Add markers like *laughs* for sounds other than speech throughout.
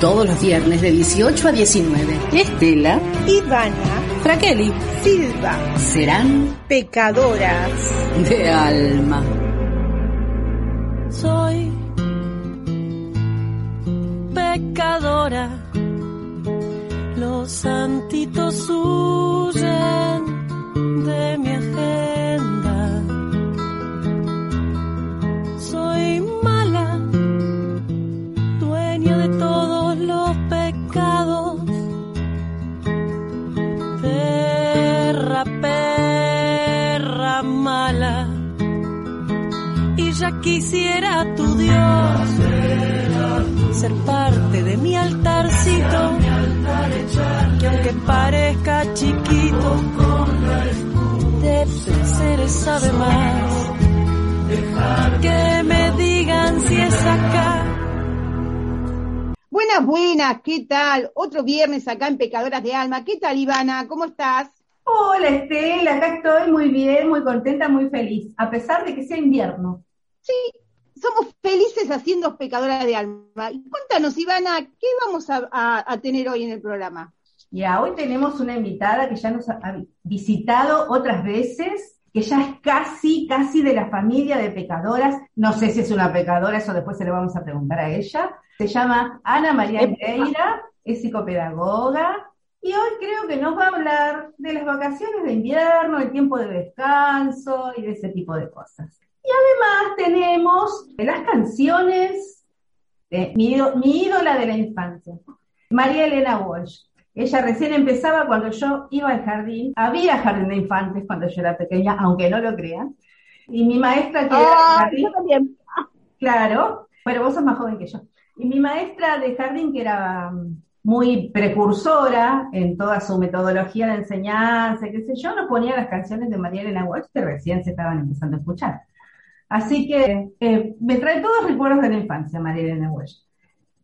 Todos los viernes de 18 a 19. Estela, Ivana, Fraqueli, Silva serán pecadoras. de alma. soy pecadora. Los santitos huyen quisiera tu Dios ser parte de mi altarcito que aunque parezca chiquito de placeres sabe más que me digan si es acá Buenas, buenas, ¿qué tal? Otro viernes acá en Pecadoras de Alma. ¿Qué tal, Ivana? ¿Cómo estás? Hola Estela, acá estoy muy bien, muy contenta, muy feliz, a pesar de que sea invierno. Sí, somos felices haciendo Pecadoras de Alma. Y Cuéntanos, Ivana, ¿qué vamos a, a- a tener hoy en el programa? Ya, hoy tenemos una invitada que ya nos ha visitado otras veces, que ya es casi, casi de la familia de pecadoras. No sé si es una pecadora, eso después se le vamos a preguntar a ella. Se llama Ana María Gueira, es psicopedagoga, y hoy creo que nos va a hablar de las vacaciones de invierno, el tiempo de descanso y de ese tipo de cosas. Y además tenemos las canciones de mi, mi ídola de la infancia, María Elena Walsh. Ella recién empezaba cuando yo iba al jardín. Había jardín de infantes cuando yo era pequeña, aunque no lo crean. Y mi maestra que era Ah, jardín, yo también. claro, pero vos sos más joven que yo. Y mi maestra de jardín, que era mm, muy precursora en toda su metodología de enseñanza, qué sé yo, nos ponía las canciones de María Elena Walsh que recién se estaban empezando a escuchar. Así que eh, me trae todos recuerdos de la infancia, María Elena Walsh.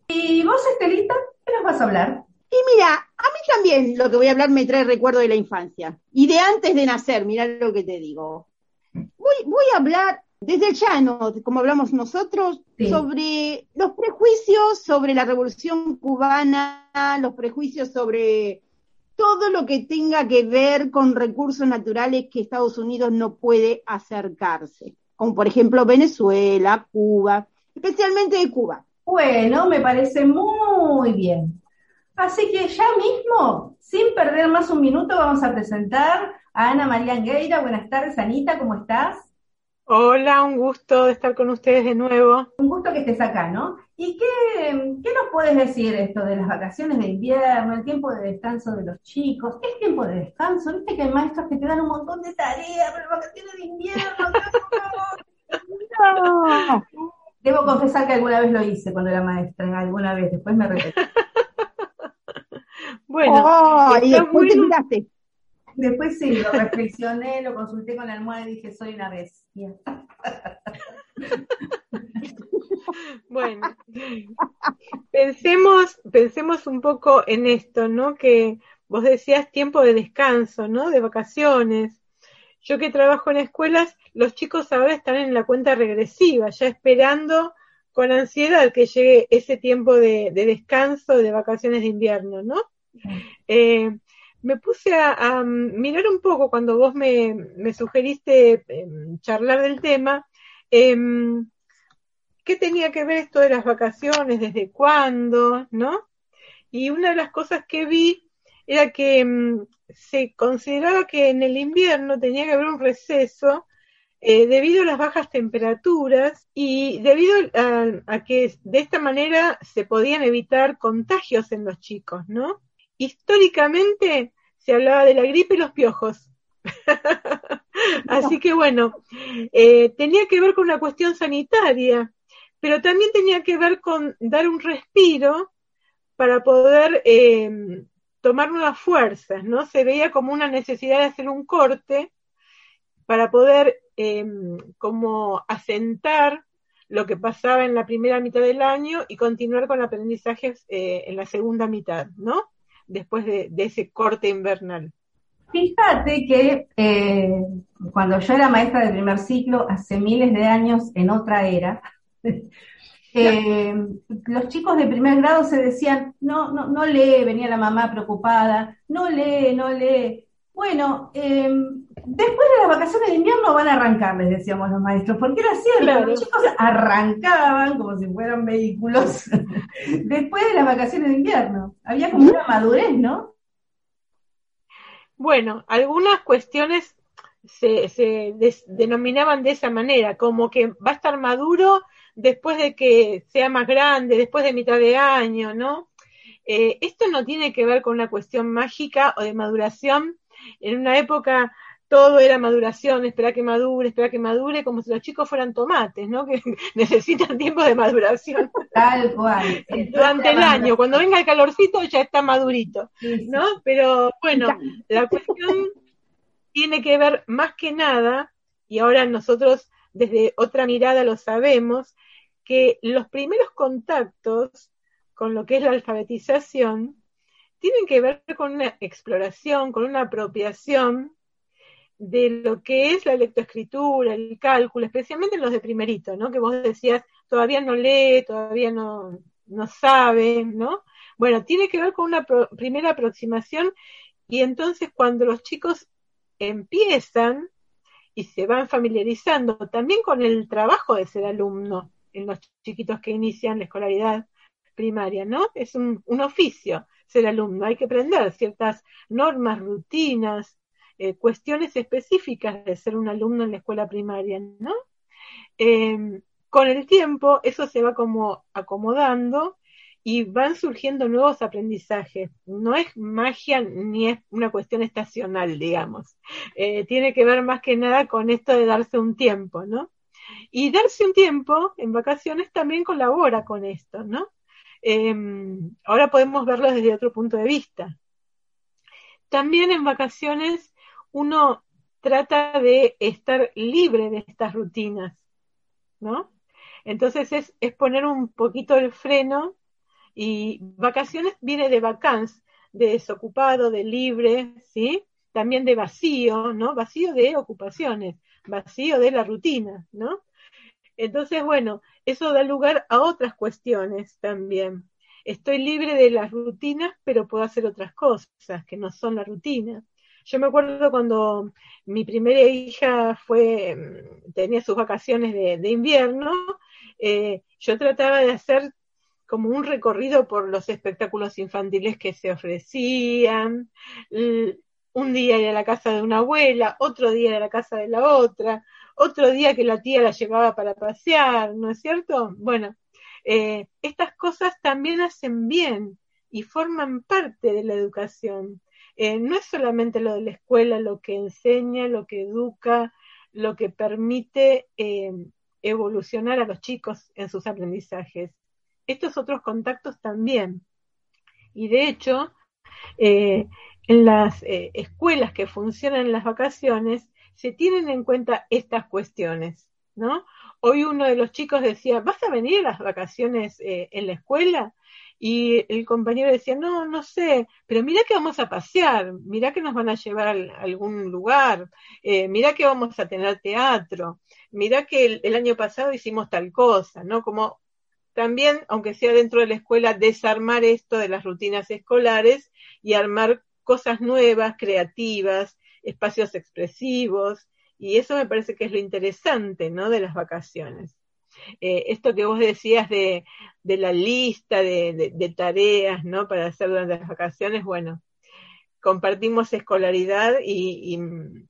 Y vos, Estelita, ¿qué nos vas a hablar? Y mira, a mí también lo que voy a hablar me trae recuerdo de la infancia. Y de antes de nacer, mirá lo que te digo. Voy, voy a hablar desde el llano, como hablamos nosotros, Sí. sobre los prejuicios sobre la revolución cubana, los prejuicios sobre todo lo que tenga que ver con recursos naturales que Estados Unidos no puede acercarse, como por ejemplo Venezuela, Cuba, especialmente de Cuba. Bueno, me parece muy bien. Así que ya mismo, sin perder más un minuto, vamos a presentar a Ana María Angueira. Buenas tardes, Anita, ¿cómo estás? Hola, un gusto de estar con ustedes de nuevo. Un gusto que estés acá, ¿no? ¿Y qué, qué nos puedes decir esto de las vacaciones de invierno, el tiempo de descanso de los chicos? ¿Es tiempo de descanso? Viste que hay maestros que te dan un montón de tareas, pero vacaciones de invierno, No. Debo confesar que alguna vez lo hice cuando era maestra, alguna vez, después me repetí. *laughs* Bueno, Oh, y después te bueno. miraste. Después sí, lo reflexioné, lo consulté con la almohada y dije, soy una bestia. *laughs* *laughs* bueno, *laughs* pensemos, pensemos un poco en esto, ¿no? Que vos decías tiempo de descanso, ¿no? De vacaciones. Yo que trabajo en escuelas, los chicos ahora están en la cuenta regresiva, ya esperando con ansiedad que llegue ese tiempo de, de descanso, de vacaciones de invierno, ¿no? Eh, me puse a, mirar un poco cuando vos me, me sugeriste em, charlar del tema, em, qué tenía que ver esto de las vacaciones, desde cuándo, ¿no? Y una de las cosas que vi era que em, se consideraba que en el invierno tenía que haber un receso eh, debido a las bajas temperaturas y debido a, a que de esta manera se podían evitar contagios en los chicos, ¿no? Históricamente se hablaba de la gripe y los piojos. *laughs* Así que bueno, eh, tenía que ver con una cuestión sanitaria, pero también tenía que ver con dar un respiro para poder eh, tomar nuevas fuerzas, ¿no? Se veía como una necesidad de hacer un corte para poder eh, como asentar lo que pasaba en la primera mitad del año y continuar con aprendizajes eh, en la segunda mitad, ¿no? Después de, de ese corte invernal. Fíjate que eh, cuando yo era maestra de primer ciclo, hace miles de años, en otra era, Eh, los chicos de primer grado se decían, no, no, no lee, venía la mamá preocupada, no lee, no lee. Bueno, eh, después de las vacaciones de invierno van a arrancar, les decíamos los maestros, porque era cierto, los chicos arrancaban como si fueran vehículos *laughs* después de las vacaciones de invierno. Había como una madurez, ¿no? Bueno, algunas cuestiones se, se denominaban de esa manera, como que va a estar maduro después de que sea más grande, después de mitad de año, ¿no? Eh, esto no tiene que ver con una cuestión mágica o de maduración. En una época todo era maduración, espera que madure, espera que madure, como si los chicos fueran tomates, ¿no? *laughs* Que necesitan tiempo de maduración. Tal cual. *laughs* Durante el año, cuando venga el calorcito ya está madurito, ¿no? Pero bueno, la cuestión tiene que ver más que nada, y ahora nosotros desde otra mirada lo sabemos, que los primeros contactos con lo que es la alfabetización tienen que ver con una exploración, con una apropiación de lo que es la lectoescritura, el cálculo, especialmente los de primerito, ¿no? Que vos decías, todavía no lee, todavía no, no sabe, ¿no? Bueno, tiene que ver con una primera aproximación y entonces cuando los chicos empiezan y se van familiarizando también con el trabajo de ser alumno en los chiquitos que inician la escolaridad primaria, ¿no? Es un, oficio ser alumno, hay que aprender ciertas normas, rutinas, eh, cuestiones específicas de ser un alumno en la escuela primaria, ¿no? Eh, con el tiempo eso se va como acomodando y van surgiendo nuevos aprendizajes. No es magia ni es una cuestión estacional, digamos. Eh, tiene que ver más que nada con esto de darse un tiempo, ¿no? Y darse un tiempo en vacaciones también colabora con esto, ¿no? Em, ahora podemos verlo desde otro punto de vista. También en vacaciones uno trata de estar libre de estas rutinas, ¿no? Entonces es, es poner un poquito el freno y vacaciones viene de vacance, de desocupado, de libre, ¿sí? También de vacío, ¿no? Vacío de ocupaciones, vacío de la rutina, ¿no? Entonces, bueno, eso da lugar a otras cuestiones también. Estoy libre de las rutinas, pero puedo hacer otras cosas que no son la rutina. Yo me acuerdo cuando mi primera hija fue, mm, tenía sus vacaciones de, invierno, eh, yo trataba de hacer como un recorrido por los espectáculos infantiles que se ofrecían, un día ir a la casa de una abuela, otro día ir a la casa de la otra, otro día que la tía la llevaba para pasear, ¿no es cierto? Bueno, eh, estas cosas también hacen bien y forman parte de la educación. Eh, no es solamente lo de la escuela lo que enseña, lo que educa, lo que permite eh, evolucionar a los chicos en sus aprendizajes. Estos otros contactos también. Y de hecho, eh, en las escuelas que funcionan en las vacaciones, se tienen en cuenta estas cuestiones, ¿no? Hoy uno de los chicos decía, ¿vas a venir a las vacaciones en la escuela? Y el compañero decía, no, no sé, pero mira que vamos a pasear, mira que nos van a llevar a algún lugar, eh, mira que vamos a tener teatro, mira que el, año pasado hicimos tal cosa, ¿no? Como también, aunque sea dentro de la escuela, desarmar esto de las rutinas escolares y armar cosas nuevas, creativas, espacios expresivos, y eso me parece que es lo interesante, ¿no? De las vacaciones. Eh, esto que vos decías de, la lista de, tareas, ¿no? Para hacer durante las vacaciones, bueno, compartimos escolaridad y,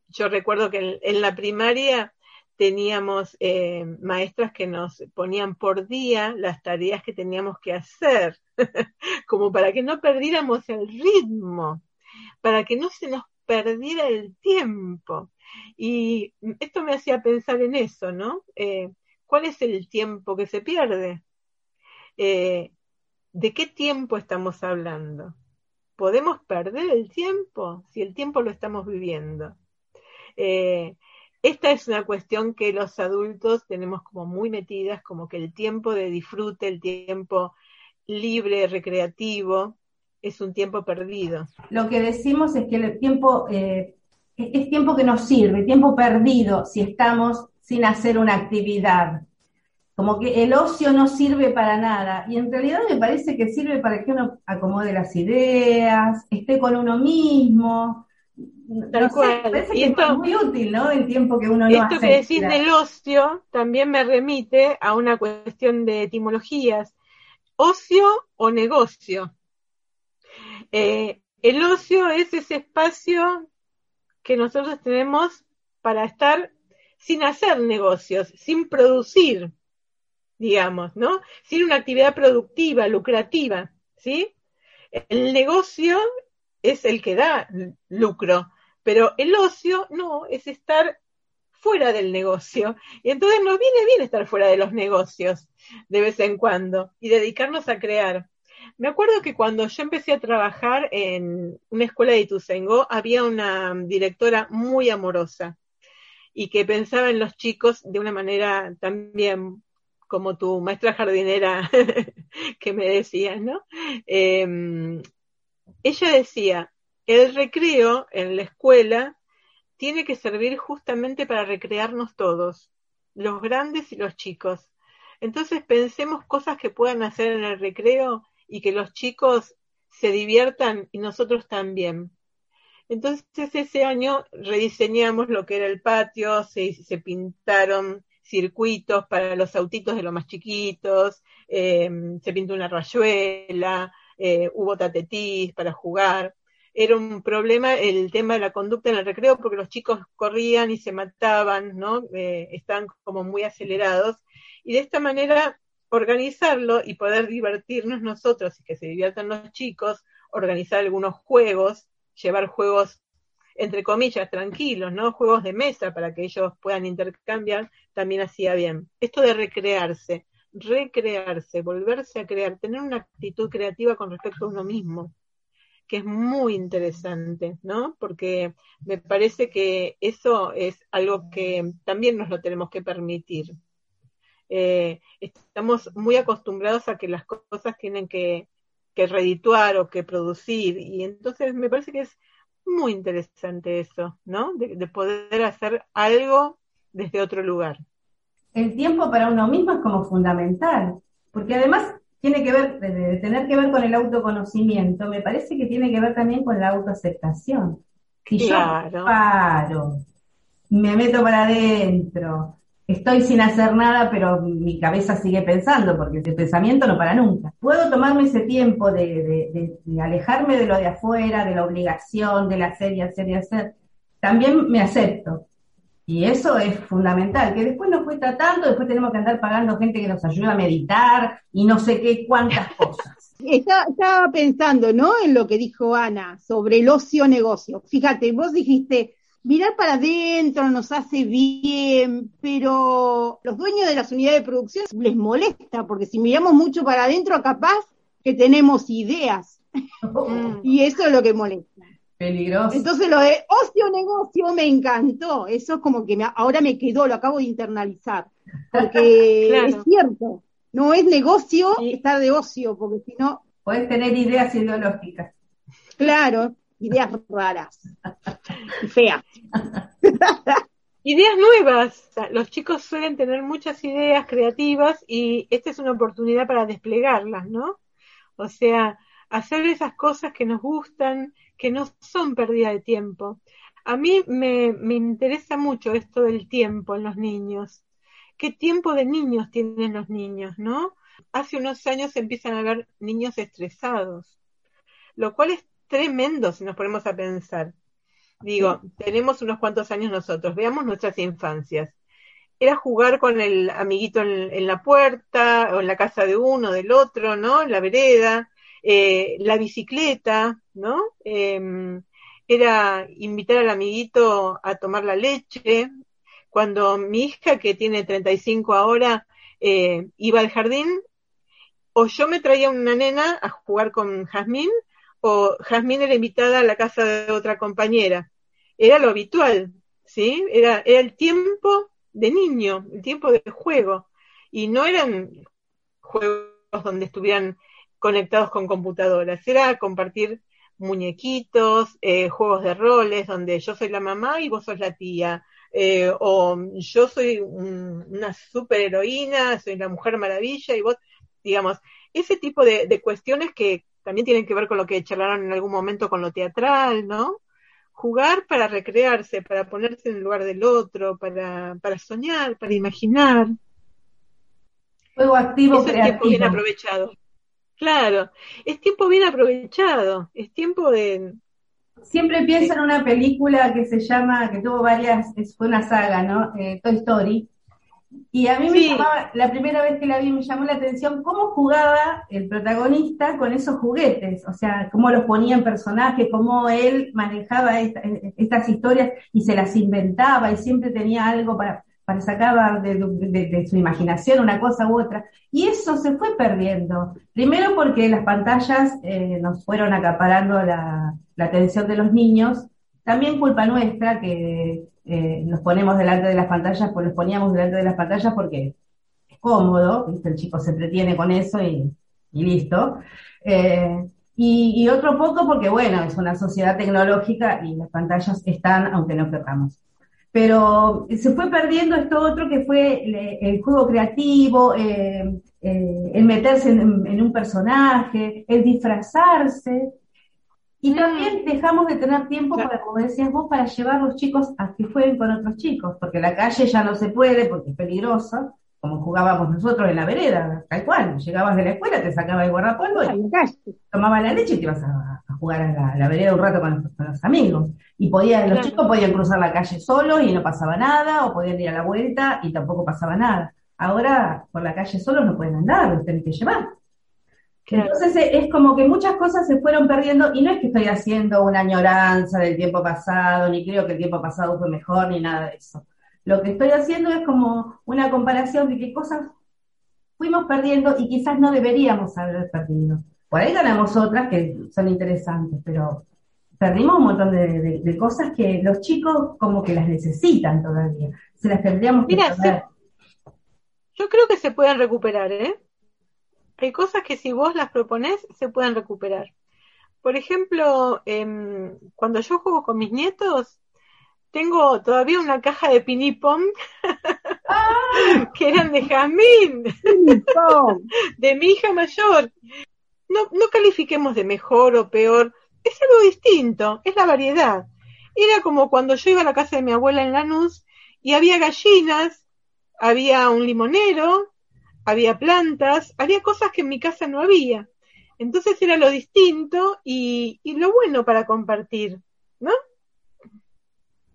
yo recuerdo que en, la primaria teníamos eh, maestras que nos ponían por día las tareas que teníamos que hacer, *laughs* como para que no perdiéramos el ritmo, para que no se nos perdiera el tiempo. Y esto me hacía pensar en eso, ¿no? Eh, ¿Cuál es el tiempo que se pierde? Eh, ¿De qué tiempo estamos hablando? ¿Podemos perder el tiempo si el tiempo lo estamos viviendo? Eh, esta es una cuestión que los adultos tenemos como muy metidas, como que el tiempo de disfrute, el tiempo libre, recreativo, es un tiempo perdido. Lo que decimos es que el tiempo eh, es tiempo que nos sirve, tiempo perdido si estamos sin hacer una actividad. como que el ocio no sirve para nada. Y en realidad me parece que sirve para que uno acomode las ideas, esté con uno mismo. Tal cual. Y esto- es muy útil, ¿no? El tiempo que uno no Esto hace. que decís del ocio también me remite a una cuestión de etimologías. Ocio o negocio. Eh, el ocio es ese espacio que nosotros tenemos para estar sin hacer negocios, sin producir, digamos, ¿no? Sin una actividad productiva, lucrativa, ¿sí? El negocio es el que da lucro, pero el ocio no, es estar fuera del negocio. Y entonces nos viene bien estar fuera de los negocios de vez en cuando y dedicarnos a crear. Me acuerdo que cuando yo empecé a trabajar en una escuela de Ituzaingó, había una directora muy amorosa y que pensaba en los chicos de una manera también como tu maestra jardinera *laughs* que me decías, ¿no? Eh, ella decía, el recreo en la escuela tiene que servir justamente para recrearnos todos, los grandes y los chicos. Entonces pensemos cosas que puedan hacer en el recreo y que los chicos se diviertan y nosotros también. Entonces ese año rediseñamos lo que era el patio, se, pintaron circuitos para los autitos de los más chiquitos, eh, se pintó una rayuela, eh, hubo tatetís para jugar. Era un problema el tema de la conducta en el recreo porque los chicos corrían y se mataban, ¿no? Eh, estaban como muy acelerados. Y de esta manera organizarlo y poder divertirnos nosotros y que se diviertan los chicos, organizar algunos juegos, llevar juegos entre comillas tranquilos, ¿no? Juegos de mesa para que ellos puedan intercambiar, también hacía bien. Esto de recrearse, recrearse, volverse a crear, tener una actitud creativa con respecto a uno mismo, que es muy interesante, ¿no? Porque me parece que eso es algo que también nos lo tenemos que permitir. Eh, estamos muy acostumbrados a que las cosas tienen que, que o que producir, y entonces me parece que es muy interesante eso, ¿no? De poder hacer algo desde otro lugar. El tiempo para uno mismo es como fundamental, porque además tiene que ver, de, de tener que ver con el autoconocimiento, me parece que tiene que ver también con la autoaceptación. Si Claro. yo paro, me meto para adentro, estoy sin hacer nada, pero mi cabeza sigue pensando, porque ese pensamiento no para nunca. Puedo tomarme ese tiempo de, de- de- de alejarme de lo de afuera, de la obligación, del hacer y hacer y hacer. También me acepto. Y eso es fundamental, que después nos cuesta tanto, después tenemos que andar pagando gente que nos ayude a meditar y no sé qué cuántas cosas. *laughs* Está- estaba pensando, ¿no? En lo que dijo Ana sobre el ocio negocio. Fíjate, vos dijiste, mirar para adentro nos hace bien, pero los dueños de las unidades de producción les molesta, porque si miramos mucho para adentro, capaz que tenemos ideas, *laughs* y eso es lo que molesta. Peligroso. Entonces lo de ocio negocio me encantó, eso es como que me- ahora me quedó, lo acabo de internalizar, porque *laughs* Claro. es cierto, no es negocio Sí. estar de ocio, porque si no, Puedes tener ideas ideológicas. Claro, ideas raras y feas. *laughs* Ideas nuevas. O sea, los chicos suelen tener muchas ideas creativas y esta es una oportunidad para desplegarlas, ¿no? O sea, hacer esas cosas que nos gustan, que no son pérdida de tiempo. A mí me, me interesa mucho esto del tiempo en los niños. ¿Qué tiempo de niños tienen los niños, no? Hace unos años empiezan a haber niños estresados, lo cual es tremendo si nos ponemos a pensar. Digo, tenemos unos cuantos años nosotros, veamos nuestras infancias. Era jugar con el amiguito en, en la puerta, o en la casa de uno, del otro, ¿no? En la vereda, eh, la bicicleta, ¿no? Eh, era invitar al amiguito a tomar la leche. Cuando mi hija, que tiene 35 ahora, eh, iba al jardín, o yo me traía una nena a jugar con Jazmín, o Jazmín era invitada a la casa de otra compañera. Era lo habitual, ¿sí? Era, era el tiempo de niño, el tiempo de juego. Y no eran juegos donde estuvieran conectados con computadoras, era compartir muñequitos, eh, juegos de roles, donde yo soy la mamá y vos sos la tía, eh, o yo soy una superheroína, soy la mujer maravilla y vos, digamos, ese tipo de, de, cuestiones que también tienen que ver con lo que charlaron en algún momento con lo teatral, ¿no? Jugar para recrearse, para ponerse en el lugar del otro, para, para soñar, para imaginar. Juego activo, Eso es tiempo bien aprovechado. Claro, es tiempo bien aprovechado, es tiempo de, siempre pienso en una película que se llama, que tuvo varias, fue una saga, ¿no? Eh, Toy Story. Y a mí me llamaba, la primera vez que la vi me llamó la atención cómo jugaba el protagonista con esos juguetes, o sea, cómo los ponía en personaje, cómo él manejaba estas historias y se las inventaba y siempre tenía algo para, para sacar de, su imaginación una cosa u otra. Y eso se fue perdiendo. Primero porque las pantallas eh, nos fueron acaparando la, atención de los niños. También culpa nuestra que eh, nos ponemos delante de las pantallas, pues los poníamos delante de las pantallas porque es cómodo, el chico se entretiene con eso y, listo. Eh, y, otro poco porque, bueno, es una sociedad tecnológica y las pantallas están aunque no queramos pero se fue perdiendo esto otro que fue el, juego creativo, eh, eh, el meterse en, un personaje, el disfrazarse. Y mm. también dejamos de tener tiempo para, como decías vos, para llevar a los chicos a que jueguen con otros chicos, porque la calle ya no se puede, porque es peligrosa, como jugábamos nosotros en la vereda, tal cual. Llegabas de la escuela, te sacaba el guardapolvo y tomabas la leche y te ibas a, jugar a la, vereda un rato con los amigos y podían, los chicos podían cruzar la calle solos y no pasaba nada, o podían ir a la vuelta y tampoco pasaba nada. Ahora por la calle solos no pueden andar, los tienen que llevar. Entonces e, es como que muchas cosas se fueron perdiendo y no es que estoy haciendo una añoranza del tiempo pasado, ni creo que el tiempo pasado fue mejor, ni nada de eso. Lo que estoy haciendo es como una comparación de qué cosas fuimos perdiendo y quizás no deberíamos haber perdido. Por ahí ganamos otras que son interesantes, pero perdimos un montón de, cosas que los chicos como que las necesitan todavía. Se las tendríamos que Mira, yo creo que se pueden recuperar, ¿eh? Hay cosas que si vos las proponés se pueden recuperar. Por ejemplo, em, cuando yo juego con mis nietos, tengo todavía una caja de pinipom *laughs* ¡Ah! que eran de jazmín, *laughs* de mi hija mayor. No, no califiquemos de mejor o peor, es algo distinto, es la variedad. Era como cuando yo iba a la casa de mi abuela en Lanús y había gallinas, había un limonero, había plantas, había cosas que en mi casa no había. Entonces era lo distinto y, lo bueno para compartir, ¿no?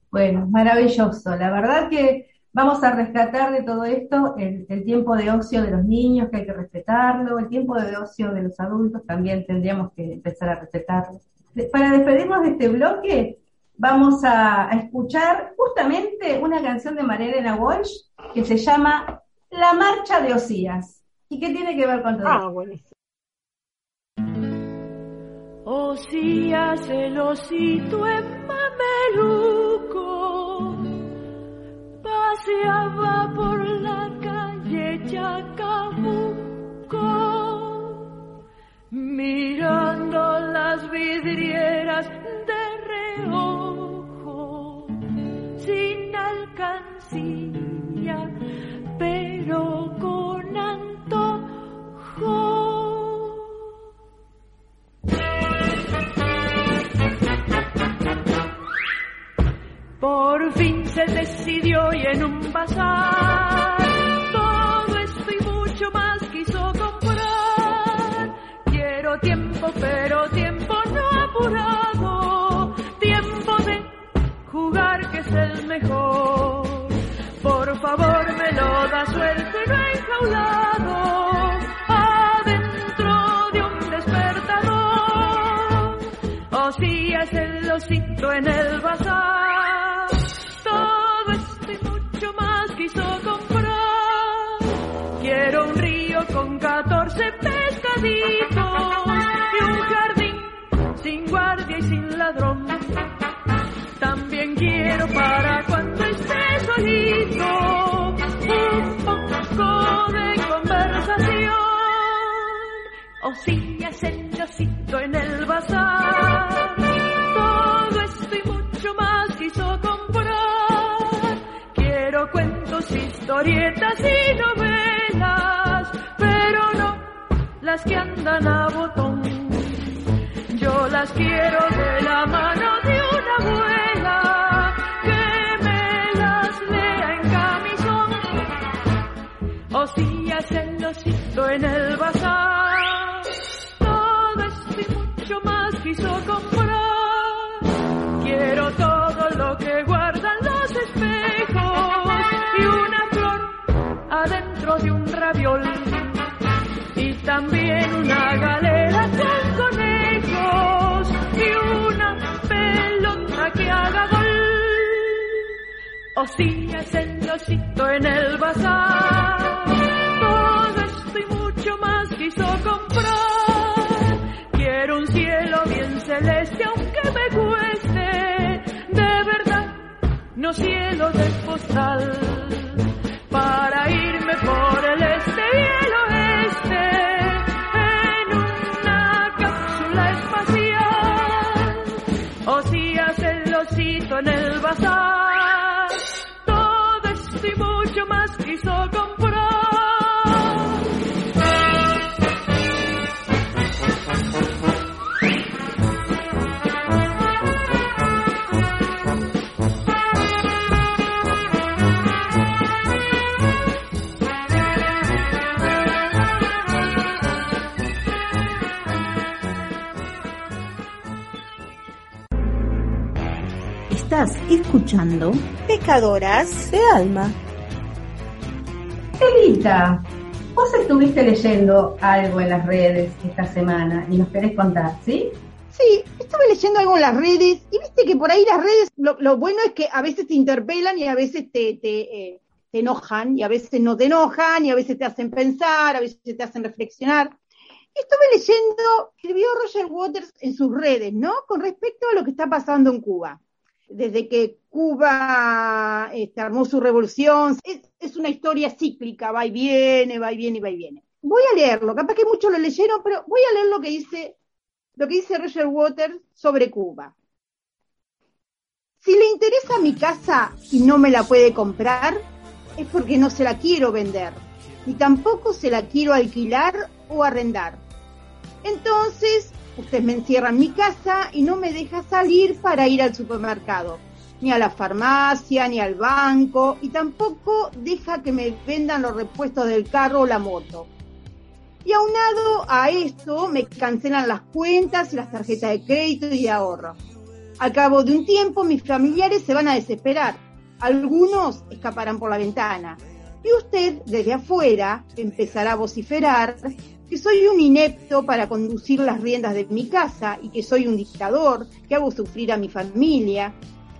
Bueno, maravilloso. La verdad que vamos a rescatar de todo esto el, tiempo de ocio de los niños, que hay que respetarlo, el tiempo de ocio de los adultos también tendríamos que empezar a respetarlo para despedirnos de este bloque, vamos a, escuchar justamente una canción de Marilena Walsh que se llama La Marcha de Osías. ¿Y qué tiene que ver con todo ah, buenísimo. Osías el osito en mameluco paseaba por la calle Chacabuco mirando las vidrieras de reojo, sin alcancía, Por fin se decidió y en un bazar todo esto y mucho más quiso tiempo, pero tiempo no apurado, tiempo de jugar que es el mejor. Por favor me lo da suerte no enjaulado, adentro de un despertador. O si es el osito en el bazar, También quiero para cuando esté solito un poco de conversación. O si es el yacito en el bazar, todo esto y mucho más quiso comprar. historietas y novelas, pero no las que andan a botón. Las quiero de la mano de una abuela que me las lea en camisón. O si hacen losito en el bazar. O si losito en el bazar, todo esto y mucho más quiso comprar. Quiero un cielo bien celeste aunque me cueste, de verdad, no cielo de postal, para irme por el Estás escuchando Pecadoras de Alma. Elita, vos estuviste leyendo algo en las redes esta semana y nos querés contar, ¿sí? Sí, estuve leyendo algo en las redes y viste que por ahí las redes, lo, lo bueno es que a veces te interpelan y a veces te, te, eh, te enojan y a veces no te enojan y a veces te hacen pensar, a veces te hacen reflexionar. Estuve leyendo, escribió Roger Waters en sus redes, ¿no? Con respecto a lo que está pasando en Cuba. Desde que Cuba este, armó su revolución, es, una historia cíclica, va y viene, va y viene, va y viene. Voy a leerlo, capaz que muchos lo leyeron, pero voy a leer lo que dice, lo que dice Roger Waters sobre Cuba. Si le interesa mi casa y no me la puede comprar, es porque no se la quiero vender, ni tampoco se la quiero alquilar o arrendar. Entonces, usted me encierra en mi casa y no me deja salir para ir al supermercado, ni a la farmacia, ni al banco, y tampoco deja que me vendan los repuestos del carro o la moto. Y aunado a esto, me cancelan las cuentas y las tarjetas de crédito y de ahorro. Al cabo de un tiempo, mis familiares se van a desesperar. Algunos escaparán por la ventana. Y usted, desde afuera, empezará a vociferar que soy un inepto para conducir las riendas de mi casa y que soy un dictador, que hago sufrir a mi familia.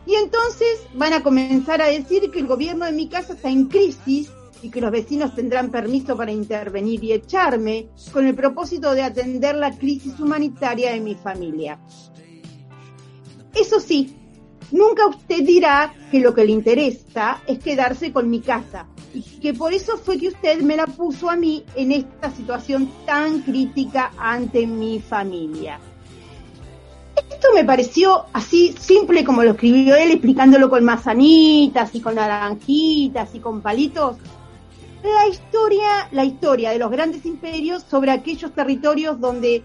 Y entonces van a comenzar a decir que el gobierno de mi casa está en crisis y que los vecinos tendrán permiso para intervenir y echarme con el propósito de atender la crisis humanitaria de mi familia. Eso sí, nunca usted dirá que lo que le interesa es quedarse con mi casa y que por eso fue que usted me la puso a mí en esta situación tan crítica ante mi familia. Esto me pareció así simple como lo escribió él, explicándolo con manzanitas y con naranjitas y con palitos. La historia, la historia de los grandes imperios sobre aquellos territorios donde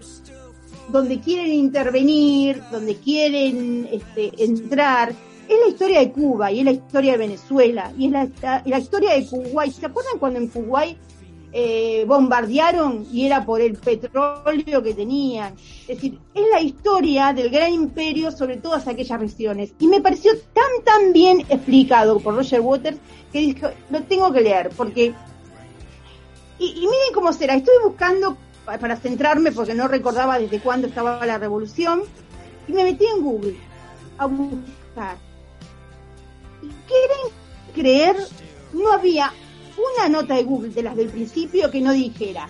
donde quieren intervenir, donde quieren este, entrar. Es la historia de Cuba y es la historia de Venezuela y es la, la, historia de Kuwait. ¿Se acuerdan cuando en Kuwait eh, bombardearon y era por el petróleo que tenían? Es decir, es la historia del gran imperio sobre todas aquellas regiones. Y me pareció tan, tan bien explicado por Roger Waters que dije, lo tengo que leer porque... Y, y miren cómo será, estoy buscando para centrarme porque no recordaba desde cuándo estaba la revolución y me metí en Google a buscar. Quieren creer, no había una nota de Google de las del principio que no dijera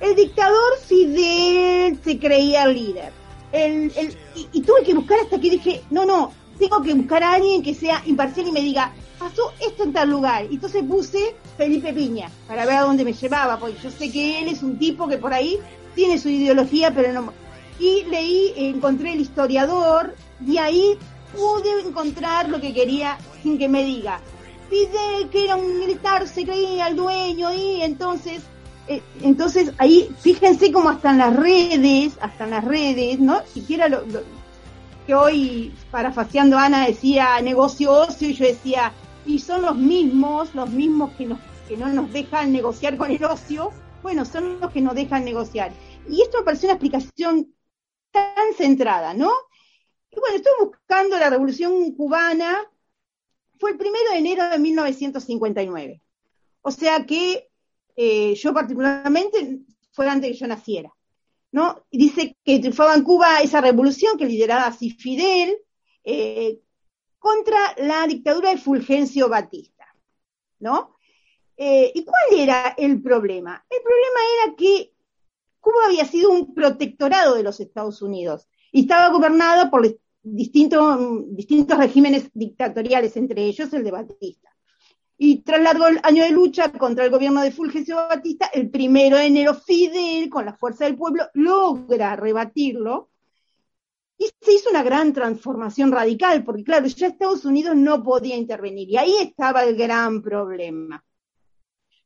el dictador Fidel se creía líder. El, el, y, y, tuve que buscar hasta que dije, no, no, tengo que buscar a alguien que sea imparcial y me diga, pasó esto en tal lugar. Y entonces puse Felipe Piña para ver a dónde me llevaba, porque yo sé que él es un tipo que por ahí tiene su ideología, pero no. Y leí, encontré el historiador y ahí pude encontrar lo que quería sin que me diga. Fidel, que era un militar, se creía el dueño y entonces, eh, entonces ahí, fíjense cómo hasta en las redes, hasta en las redes, ¿no? Siquiera lo, lo- que hoy, parafaseando Ana, decía negocio ocio y yo decía, y son los mismos, los mismos que, nos, que no nos dejan negociar con el ocio, bueno, son los que nos dejan negociar. Y esto me pareció una explicación tan centrada, ¿no? Y bueno, estoy buscando la revolución cubana, fue el primero de enero de 1959. O sea que eh, yo particularmente fue antes de que yo naciera. ¿no? Dice que triunfaba en Cuba esa revolución que lideraba así Fidel eh, contra la dictadura de Fulgencio Batista, ¿no? Eh, ¿Y cuál era el problema? El problema era que Cuba había sido un protectorado de los Estados Unidos y estaba gobernado por distintos, distintos regímenes dictatoriales, entre ellos el de Batista. Y tras largo año de lucha contra el gobierno de Fulgencio Batista, el primero de enero Fidel, con la fuerza del pueblo, logra rebatirlo y se hizo una gran transformación radical, porque claro, ya Estados Unidos no podía intervenir y ahí estaba el gran problema.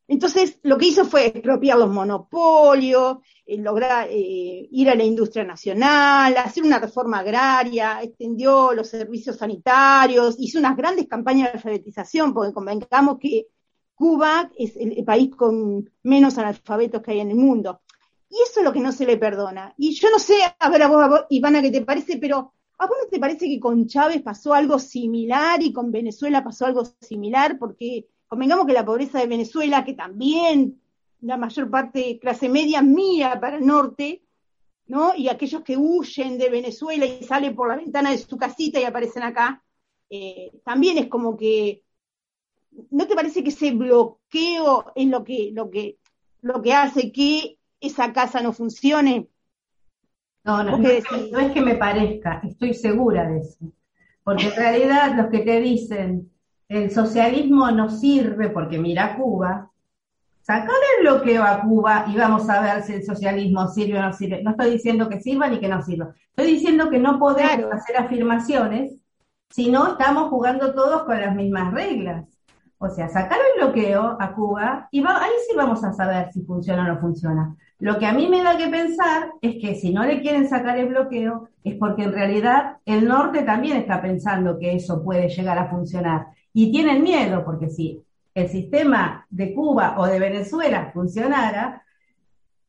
Entonces, lo que hizo fue expropiar los monopolios, eh, lograr eh, ir a la industria nacional, hacer una reforma agraria, extendió los servicios sanitarios, hizo unas grandes campañas de alfabetización, porque convengamos que Cuba es el, país con menos analfabetos que hay en el mundo. Y eso es lo que no se le perdona. Y yo no sé, a ver a vos, a vos Ivana, qué te parece, pero ¿a vos no te parece que con Chávez pasó algo similar y con Venezuela pasó algo similar? Porque convengamos que la pobreza de Venezuela, que también la mayor parte de clase media mira para el norte, ¿no? Y aquellos que huyen de Venezuela y salen por la ventana de su casita y aparecen acá, eh, también es como que, ¿no te parece que ese bloqueo es lo que, lo que, lo que hace que esa casa no funcione? No, no, ¿Vos no, no es que me parezca, estoy segura de eso. Porque en realidad los que te dicen el socialismo no sirve porque mira Cuba, sacar el bloqueo a Cuba y vamos a ver si el socialismo sirve o no sirve. No estoy diciendo que sirva ni que no sirva. Estoy diciendo que no podemos Claro. hacer afirmaciones si no estamos jugando todos con las mismas reglas. O sea, sacar el bloqueo a Cuba y va- ahí sí vamos a saber si funciona o no funciona. Lo que a mí me da que pensar es que si no le quieren sacar el bloqueo es porque en realidad el norte también está pensando que eso puede llegar a funcionar. Y tienen miedo porque si el sistema de Cuba o de Venezuela funcionara,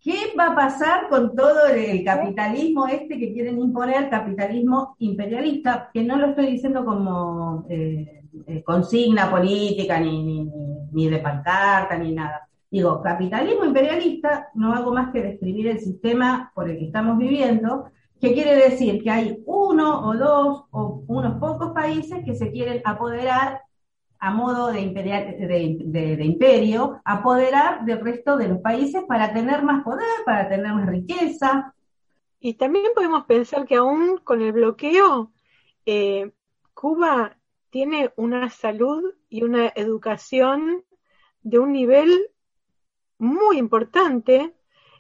¿qué va a pasar con todo el capitalismo este que quieren imponer, capitalismo imperialista? Que no lo estoy diciendo como eh, eh, consigna política, ni, ni, ni, ni de pancarta, ni nada. Digo, capitalismo imperialista, no hago más que describir el sistema por el que estamos viviendo, que quiere decir que hay uno o dos o unos pocos países que se quieren apoderar a modo de, imperio, apoderar del resto de los países para tener más poder, para tener más riqueza. Y también podemos pensar que aún con el bloqueo, eh, Cuba tiene una salud y una educación de un nivel muy importante,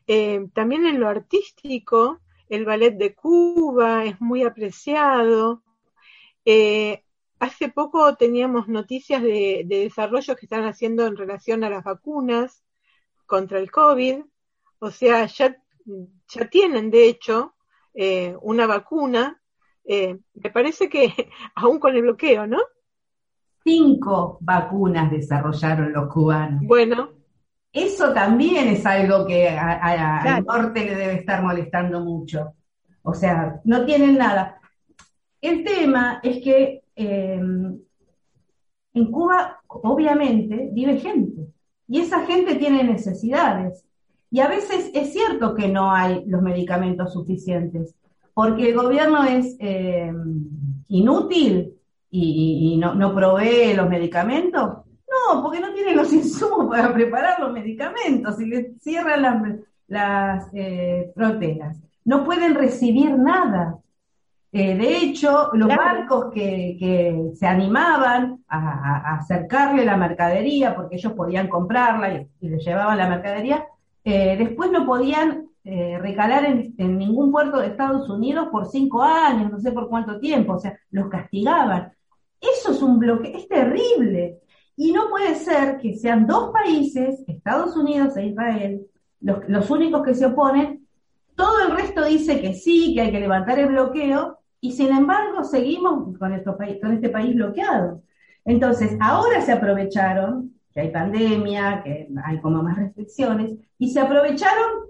eh, también en lo artístico, el ballet de Cuba es muy apreciado. Eh, hace poco teníamos noticias de, de, desarrollos que están haciendo en relación a las vacunas contra el COVID. O sea, ya, ya tienen, de hecho, eh, una vacuna. Eh, me parece que *laughs* aún con el bloqueo, ¿no? Cinco vacunas desarrollaron los cubanos. Bueno. Eso también es algo que a, a, claro. al norte le debe estar molestando mucho. O sea, no tienen nada. El tema es que eh, en Cuba, obviamente, vive gente. Y esa gente tiene necesidades. Y a veces es cierto que no hay los medicamentos suficientes, porque el gobierno es eh, inútil y, no, provee los medicamentos. No, porque no tiene los *laughs* insumos para preparar los medicamentos y le cierran las, las eh, fronteras. No pueden recibir nada. Eh, de hecho, los claro. barcos que, que, se animaban a, a, acercarle la mercadería, porque ellos podían comprarla y, y le llevaban la mercadería, eh, después no podían eh, recalar en, en, ningún puerto de Estados Unidos por cinco años, no sé por cuánto tiempo, o sea, los castigaban. Eso es un bloque, es terrible. Y no puede ser que sean dos países, Estados Unidos e Israel, los, los únicos que se oponen. Todo el resto dice que sí, que hay que levantar el bloqueo, y sin embargo seguimos con, este país bloqueado. Entonces, ahora se aprovecharon, que hay pandemia, que hay como más restricciones, y se aprovecharon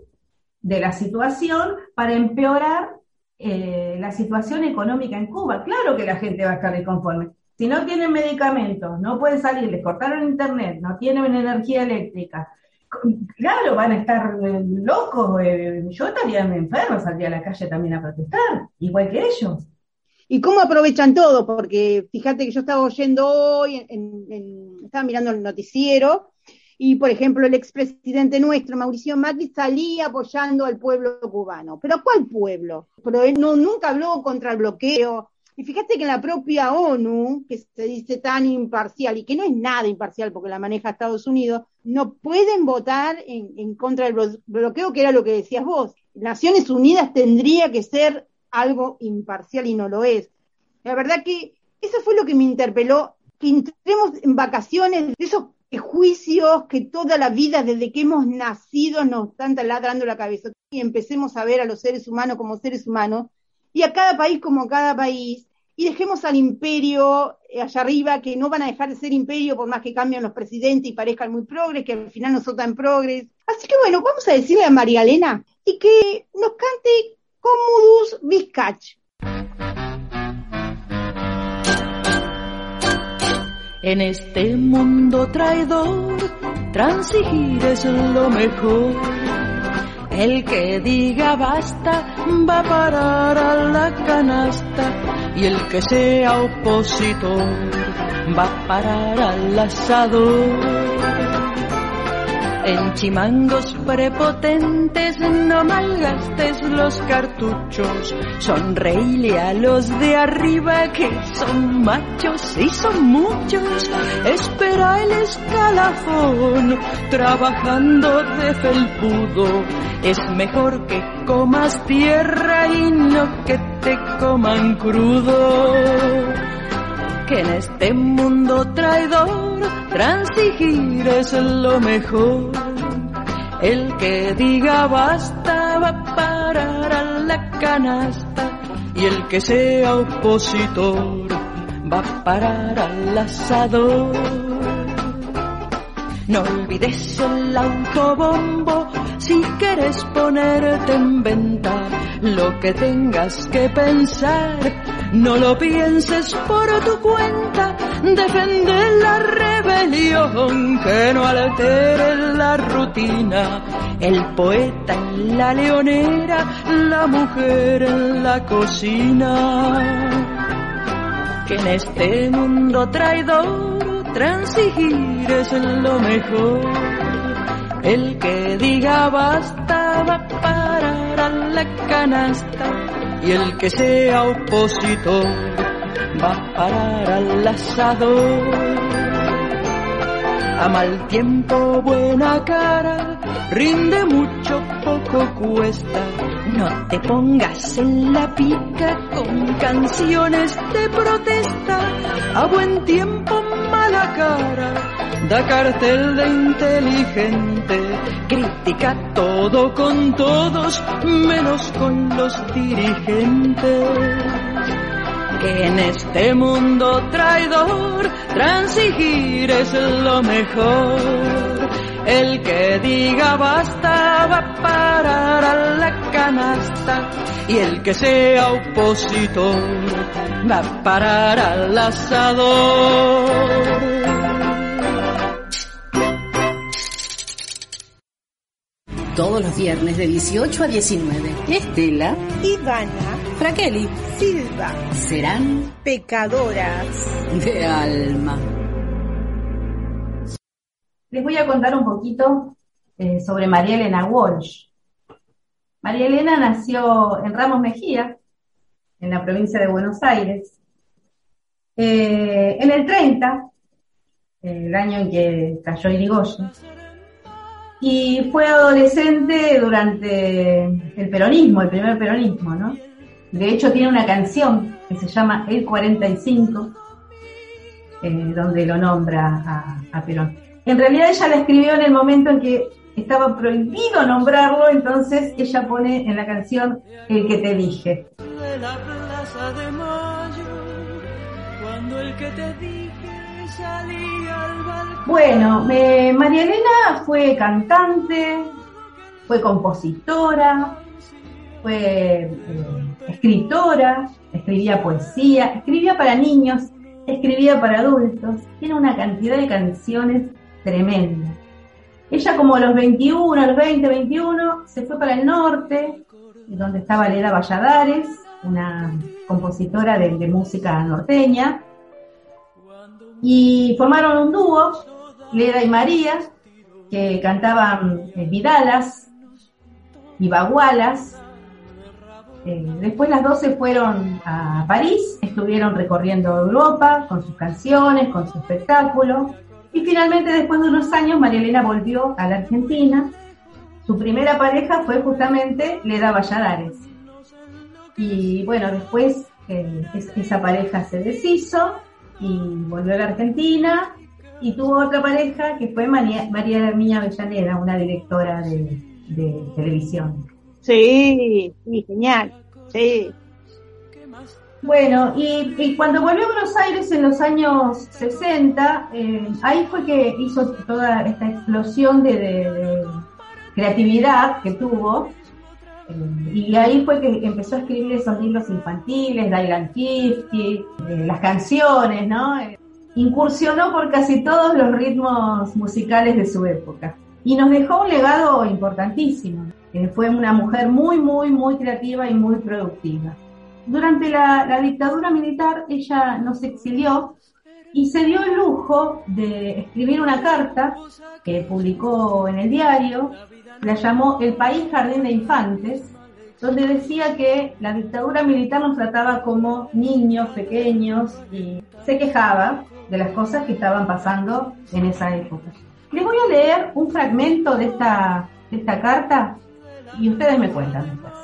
de la situación para empeorar eh, la situación económica en Cuba. Claro que la gente va a estar inconforme. Si no tienen medicamentos, no pueden salir, les cortaron internet, no tienen energía eléctrica, claro, van a estar eh, locos. Eh, yo estaría enfermo, saldría a la calle también a protestar, igual que ellos. ¿Y cómo aprovechan todo? Porque fíjate que yo estaba oyendo hoy, estaba mirando el noticiero, y por ejemplo el expresidente nuestro, Mauricio Macri, salía apoyando al pueblo cubano. ¿Pero cuál pueblo? Pero él no, nunca habló contra el bloqueo. Y fíjate que la propia ONU, que se dice tan imparcial y que no es nada imparcial porque la maneja Estados Unidos, no pueden votar en, en contra del bloqueo, que era lo que decías vos. Naciones Unidas tendría que ser algo imparcial y no lo es. La verdad que eso fue lo que me interpeló, que entremos en vacaciones de esos juicios que toda la vida, desde que hemos nacido, nos están taladrando la cabeza y empecemos a ver a los seres humanos como seres humanos y a cada país como cada país y dejemos al imperio eh, allá arriba, que no van a dejar de ser imperio por más que cambien los presidentes y parezcan muy progres, que al final no son tan progres. Así que bueno, vamos a decirle a María Elena y que nos cante Commodus Vizcach. En este mundo traidor, transigir es lo mejor. El que diga basta va a parar a la canasta y el que sea opositor va a parar al asador. En chimangos prepotentes no malgastes los cartuchos. Sonreíle a los de arriba que son machos y son muchos. Espera el escalafón trabajando de felpudo. Es mejor que comas tierra y no que te coman crudo que en este mundo traidor transigir es lo mejor. El que diga basta va a parar a la canasta y el que sea opositor va a parar al asador. No olvides el autobombo si quieres ponerte en venta lo que tengas que pensar no lo pienses por tu cuenta, defende la rebelión que no altere la rutina. El poeta en la leonera, la mujer en la cocina. Que en este mundo traidor transigir es lo mejor. El que diga basta va a parar a la canasta y el que sea opositor va a parar al asador. A mal tiempo, buena cara, rinde mucho, poco cuesta. No te pongas en la pica con canciones de protesta. A buen tiempo, mala cara, da cartel de inteligente critica todo con todos, menos con los dirigentes. Que en este mundo traidor transigir es lo mejor. El que diga basta va a parar a la canasta y el que sea opositor va a parar al asador. Todos los viernes de 18 a 19. Estela, Ivana, Fraqueli, Silva serán pecadoras de alma. Les voy a contar un poquito eh, sobre María Elena Walsh. María Elena nació en Ramos Mejía, en la provincia de Buenos Aires, eh, en el 30, el año en que cayó Irigoyen y fue adolescente durante el peronismo, el primer peronismo, ¿no? De hecho tiene una canción que se llama El 45, eh, donde lo nombra a, Perón. En realidad ella la escribió en el momento en que estaba prohibido nombrarlo, entonces ella pone en la canción El que te dije. Bueno, María Elena fue cantante, fue compositora, fue eh, escritora, escribía poesía, escribía para niños, escribía para adultos, tiene una cantidad de canciones tremenda. Ella como a los 21, a los 20, 21, se fue para el norte, donde estaba Leda Valladares, una compositora de música norteña, y formaron un dúo, Leda y María, que cantaban eh, Vidalas y Bagualas. Eh, después las dos se fueron a París, estuvieron recorriendo Europa con sus canciones, con su espectáculo. Y finalmente, después de unos años, María Elena volvió a la Argentina. Su primera pareja fue justamente Leda Valladares. Y bueno, después eh, es- esa pareja se deshizo y volvió a la Argentina y tuvo otra pareja que fue María, María Herminia Avellaneda, una directora de, de televisión. Sí, sí, genial. Sí. Bueno, y, y cuando volvió a Buenos Aires en los años 60, eh, ahí fue que hizo toda esta explosión de, de- de creatividad que tuvo. Y ahí fue que empezó a escribir esos libros infantiles, Dylan Kifty, eh, las canciones, ¿no? Eh, incursionó por casi todos los ritmos musicales de su época. Y nos dejó un legado importantísimo. Fue una mujer muy, muy, muy creativa y muy productiva. Durante la, la dictadura militar ella no se exilió y se dio el lujo de escribir una carta que publicó en el diario, la llamó El País Jardín de Infantes, donde decía que la dictadura militar nos trataba como niños pequeños y se quejaba de las cosas que estaban pasando en esa época. Les voy a leer un fragmento de esta, de esta carta y ustedes me cuentan después.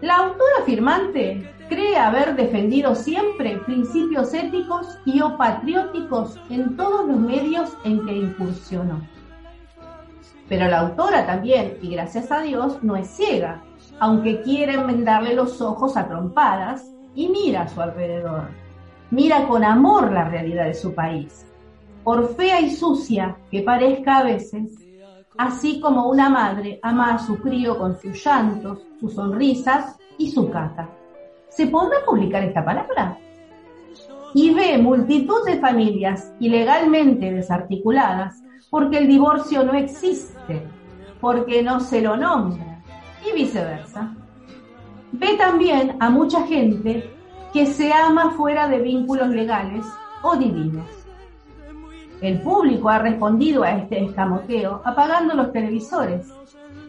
La autora firmante cree haber defendido siempre principios éticos y o patrióticos en todos los medios en que incursionó. Pero la autora también, y gracias a Dios, no es ciega, aunque quiere enmendarle los ojos a trompadas y mira a su alrededor. Mira con amor la realidad de su país, por fea y sucia que parezca a veces, así como una madre ama a su crío con sus llantos, sus sonrisas y su caca. ¿Se podrá publicar esta palabra? Y ve multitud de familias ilegalmente desarticuladas porque el divorcio no existe, porque no se lo nombra, y viceversa. Ve también a mucha gente que se ama fuera de vínculos legales o divinos. El público ha respondido a este escamoteo apagando los televisores.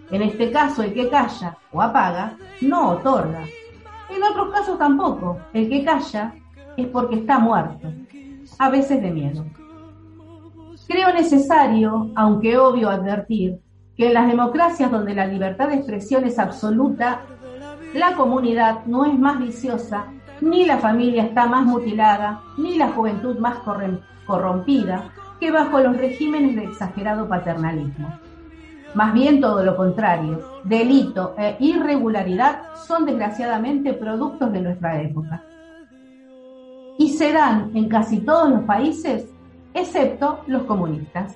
En este caso, el que calla o apaga no otorga. En otros casos tampoco. El que calla es porque está muerto, a veces de miedo. Creo necesario, aunque obvio, advertir que en las democracias donde la libertad de expresión es absoluta, la comunidad no es más viciosa, ni la familia está más mutilada, ni la juventud más corrompida que bajo los regímenes de exagerado paternalismo. Más bien todo lo contrario, delito e irregularidad son desgraciadamente productos de nuestra época. Y se dan en casi todos los países, excepto los comunistas.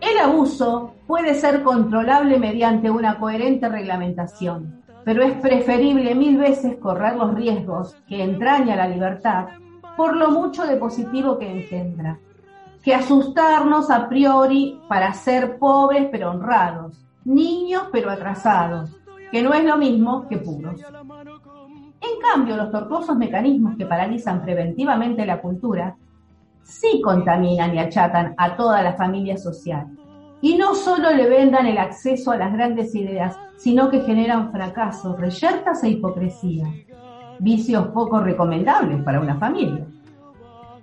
El abuso puede ser controlable mediante una coherente reglamentación, pero es preferible mil veces correr los riesgos que entraña la libertad por lo mucho de positivo que engendra, que asustarnos a priori para ser pobres pero honrados, niños pero atrasados, que no es lo mismo que puros. En cambio, los tortuosos mecanismos que paralizan preventivamente la cultura sí contaminan y achatan a toda la familia social. Y no solo le vendan el acceso a las grandes ideas, sino que generan fracasos, reyertas e hipocresía. Vicios poco recomendables para una familia.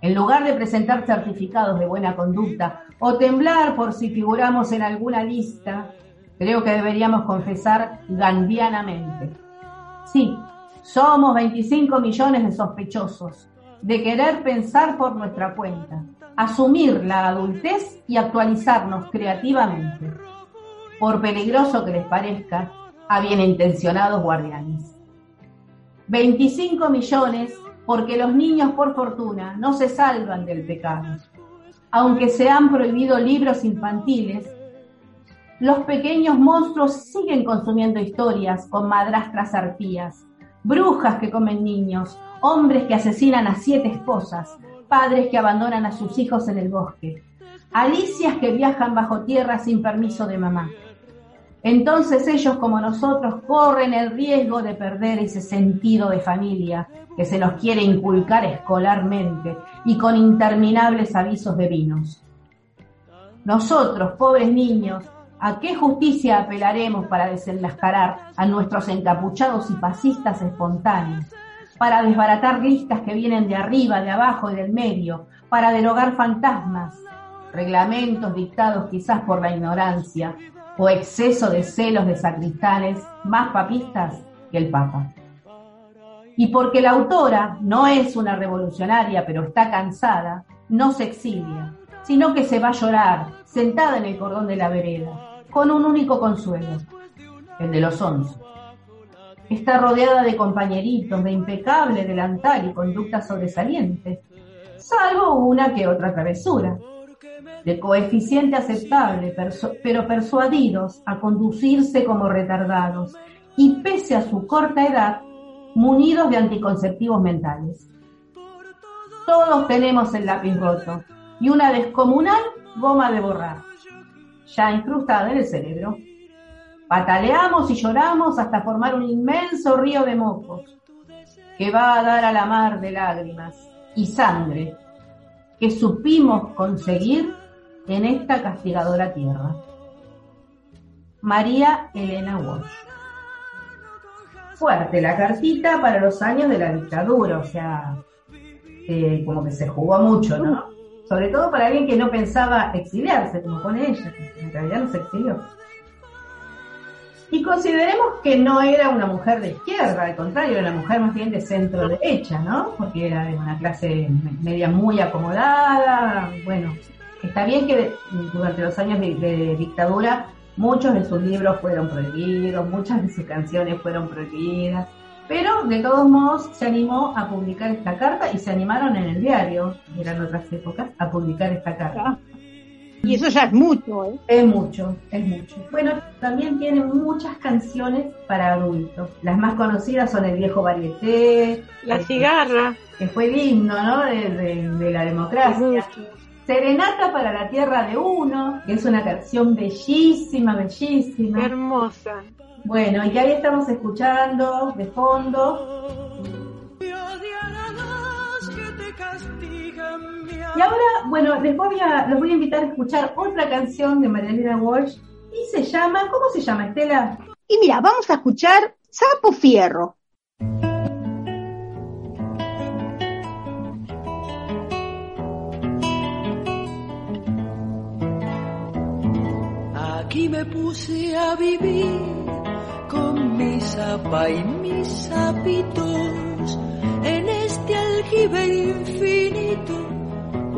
En lugar de presentar certificados de buena conducta o temblar por si figuramos en alguna lista, creo que deberíamos confesar gandianamente. Sí, somos 25 millones de sospechosos. De querer pensar por nuestra cuenta, asumir la adultez y actualizarnos creativamente, por peligroso que les parezca a bien intencionados guardianes. 25 millones porque los niños por fortuna no se salvan del pecado. Aunque se han prohibido libros infantiles, los pequeños monstruos siguen consumiendo historias con madrastras arpías, brujas que comen niños, hombres que asesinan a siete esposas, padres que abandonan a sus hijos en el bosque, alicias que viajan bajo tierra sin permiso de mamá. Entonces ellos como nosotros corren el riesgo de perder ese sentido de familia que se nos quiere inculcar escolarmente y con interminables avisos de vinos. Nosotros, pobres niños, ¿a qué justicia apelaremos para desenmascarar a nuestros encapuchados y fascistas espontáneos? Para desbaratar listas que vienen de arriba, de abajo y del medio, para derogar fantasmas, reglamentos dictados quizás por la ignorancia o exceso de celos de sacristanes más papistas que el Papa. Y porque la autora no es una revolucionaria, pero está cansada, no se exilia, sino que se va a llorar, sentada en el cordón de la vereda, con un único consuelo, el de los once. Está rodeada de compañeritos, de impecable delantal y conductas sobresalientes, salvo una que otra travesura, de coeficiente aceptable, pero persuadidos a conducirse como retardados, y pese a su corta edad, munidos de anticonceptivos mentales. Todos tenemos el lápiz roto y una descomunal goma de borrar, ya incrustada en el cerebro. Pataleamos y lloramos hasta formar un inmenso río de mocos que va a dar a la mar de lágrimas y sangre que supimos conseguir en esta castigadora tierra. María Elena Walsh fuerte la cartita para los años de la dictadura, o sea, eh, como que se jugó mucho, ¿no? Sobre todo para alguien que no pensaba exiliarse, como pone ella, que en realidad no se exilió. Y consideremos que no era una mujer de izquierda, al contrario, era una mujer más bien de centro derecha, ¿no? Porque era de una clase media muy acomodada. Bueno, está bien que durante los años de dictadura Muchos de sus libros fueron prohibidos, muchas de sus canciones fueron prohibidas, pero de todos modos se animó a publicar esta carta y se animaron en el diario, eran otras épocas, a publicar esta carta. Y eso ya es mucho, ¿eh? Es mucho, es mucho. Bueno, también tiene muchas canciones para adultos. Las más conocidas son El viejo varieté. La cigarra. Que fue el himno, ¿no? De, la democracia. Serenata para la Tierra de Uno, que es una canción bellísima, bellísima. Hermosa. Bueno, y ahí estamos escuchando de fondo. Y ahora, bueno, les voy a, los voy a invitar a escuchar otra canción de Marielena Walsh y se llama, ¿cómo se llama, Estela? Y mira, vamos a escuchar Sapo Fierro. Aquí me puse a vivir con mi zapa y mis sapitos en este aljibe infinito.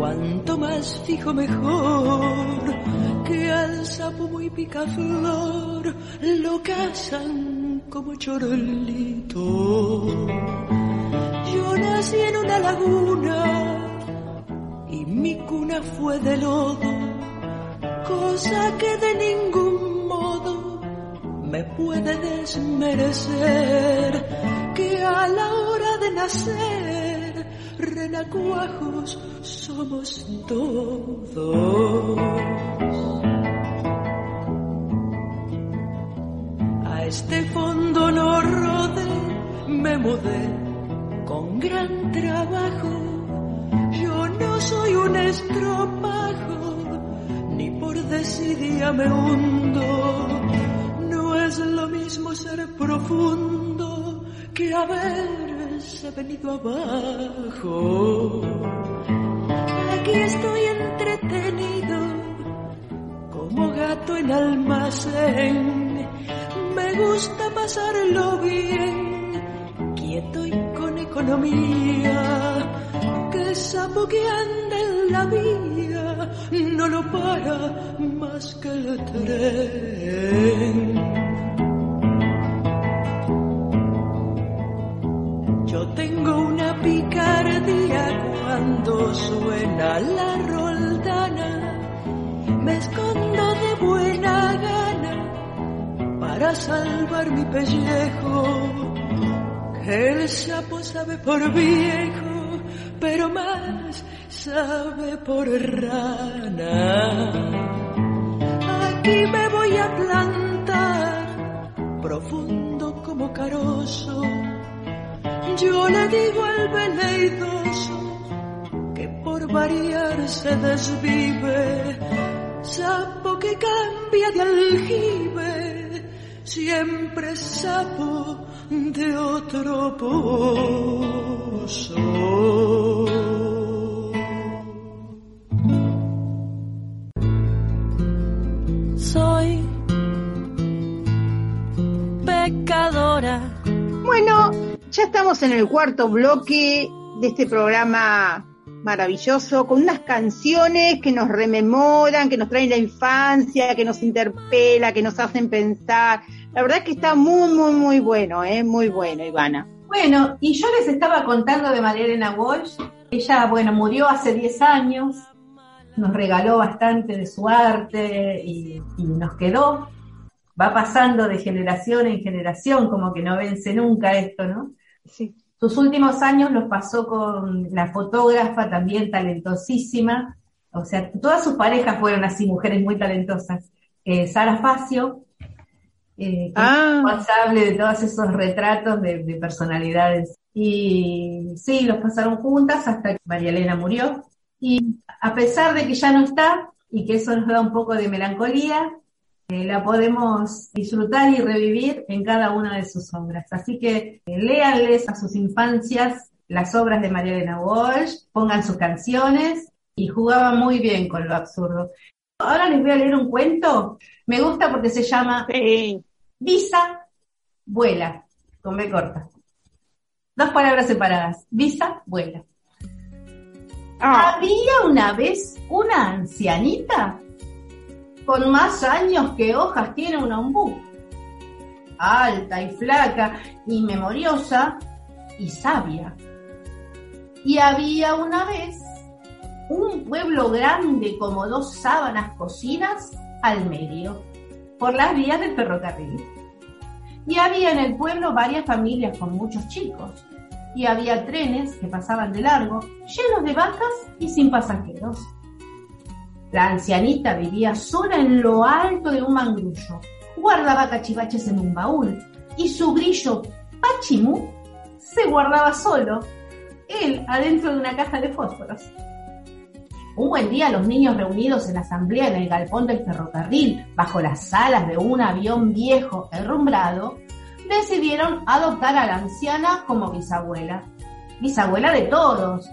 Cuanto más fijo mejor, que al sapo muy picaflor lo cazan como chorolito. Yo nací en una laguna y mi cuna fue de lodo cosa que de ningún modo me puede desmerecer, que a la hora de nacer, renacuajos somos todos. A este fondo no rodé, me mudé con gran trabajo. Yo no soy un estropajo ni por desidia me hundo. No es lo mismo ser profundo que haberse venido abajo. Aquí estoy entretenido como gato en almacén. Me gusta pasarlo bien, quieto y con economía el sapo que anda en la vía no lo para más que el tren. Suena la roldana, me escondo de buena gana para salvar mi pellejo. Que el sapo sabe por viejo, pero más sabe por rana. Aquí me voy a plantar, profundo como carozo. Yo le digo al veleidoso por variar se desvive, sapo que cambia de aljibe, siempre sapo de otro pozo. Soy pecadora. Bueno, ya estamos en el cuarto bloque de este programa maravilloso, con unas canciones que nos rememoran, que nos traen la infancia, que nos interpela, que nos hacen pensar. La verdad es que está muy, muy, muy bueno, ¿eh? muy bueno, Ivana. Bueno, y yo les estaba contando de María Elena Walsh. Ella, bueno, murió hace 10 años, nos regaló bastante de su arte y, y nos quedó. Va pasando de generación en generación, como que no vence nunca esto, ¿no? Sí. Sus últimos años los pasó con la fotógrafa también talentosísima, o sea, todas sus parejas fueron así, mujeres muy talentosas. Eh, Sara Facio, eh, que Ah. es responsable de todos esos retratos de, de personalidades. Y sí, los pasaron juntas hasta que María Elena murió. Y a pesar de que ya no está y que eso nos da un poco de melancolía, eh, la podemos disfrutar y revivir en cada una de sus obras. Así que eh, léanles a sus infancias las obras de María Elena Walsh, pongan sus canciones y jugaba muy bien con lo absurdo. Ahora les voy a leer un cuento. Me gusta porque se llama Sí. Visa, vuela, con B corta. Dos palabras separadas. Visa, vuela. Ah, Había una vez una ancianita con más años que hojas tiene un ombú. Alta y flaca y memoriosa y sabia. Y había una vez un pueblo grande como dos sábanas cocidas al medio, por las vías del ferrocarril. Y había en el pueblo varias familias con muchos chicos. Y había trenes que pasaban de largo, llenos de vacas y sin pasajeros. La ancianita vivía sola en lo alto de un mangrullo. Guardaba cachivaches en un baúl y su grillo Pachimú se guardaba solo, él adentro de una caja de fósforos. Un buen día los niños reunidos en asamblea en el galpón del ferrocarril, bajo las alas de un avión viejo herrumbrado, decidieron adoptar a la anciana como bisabuela, bisabuela de todos,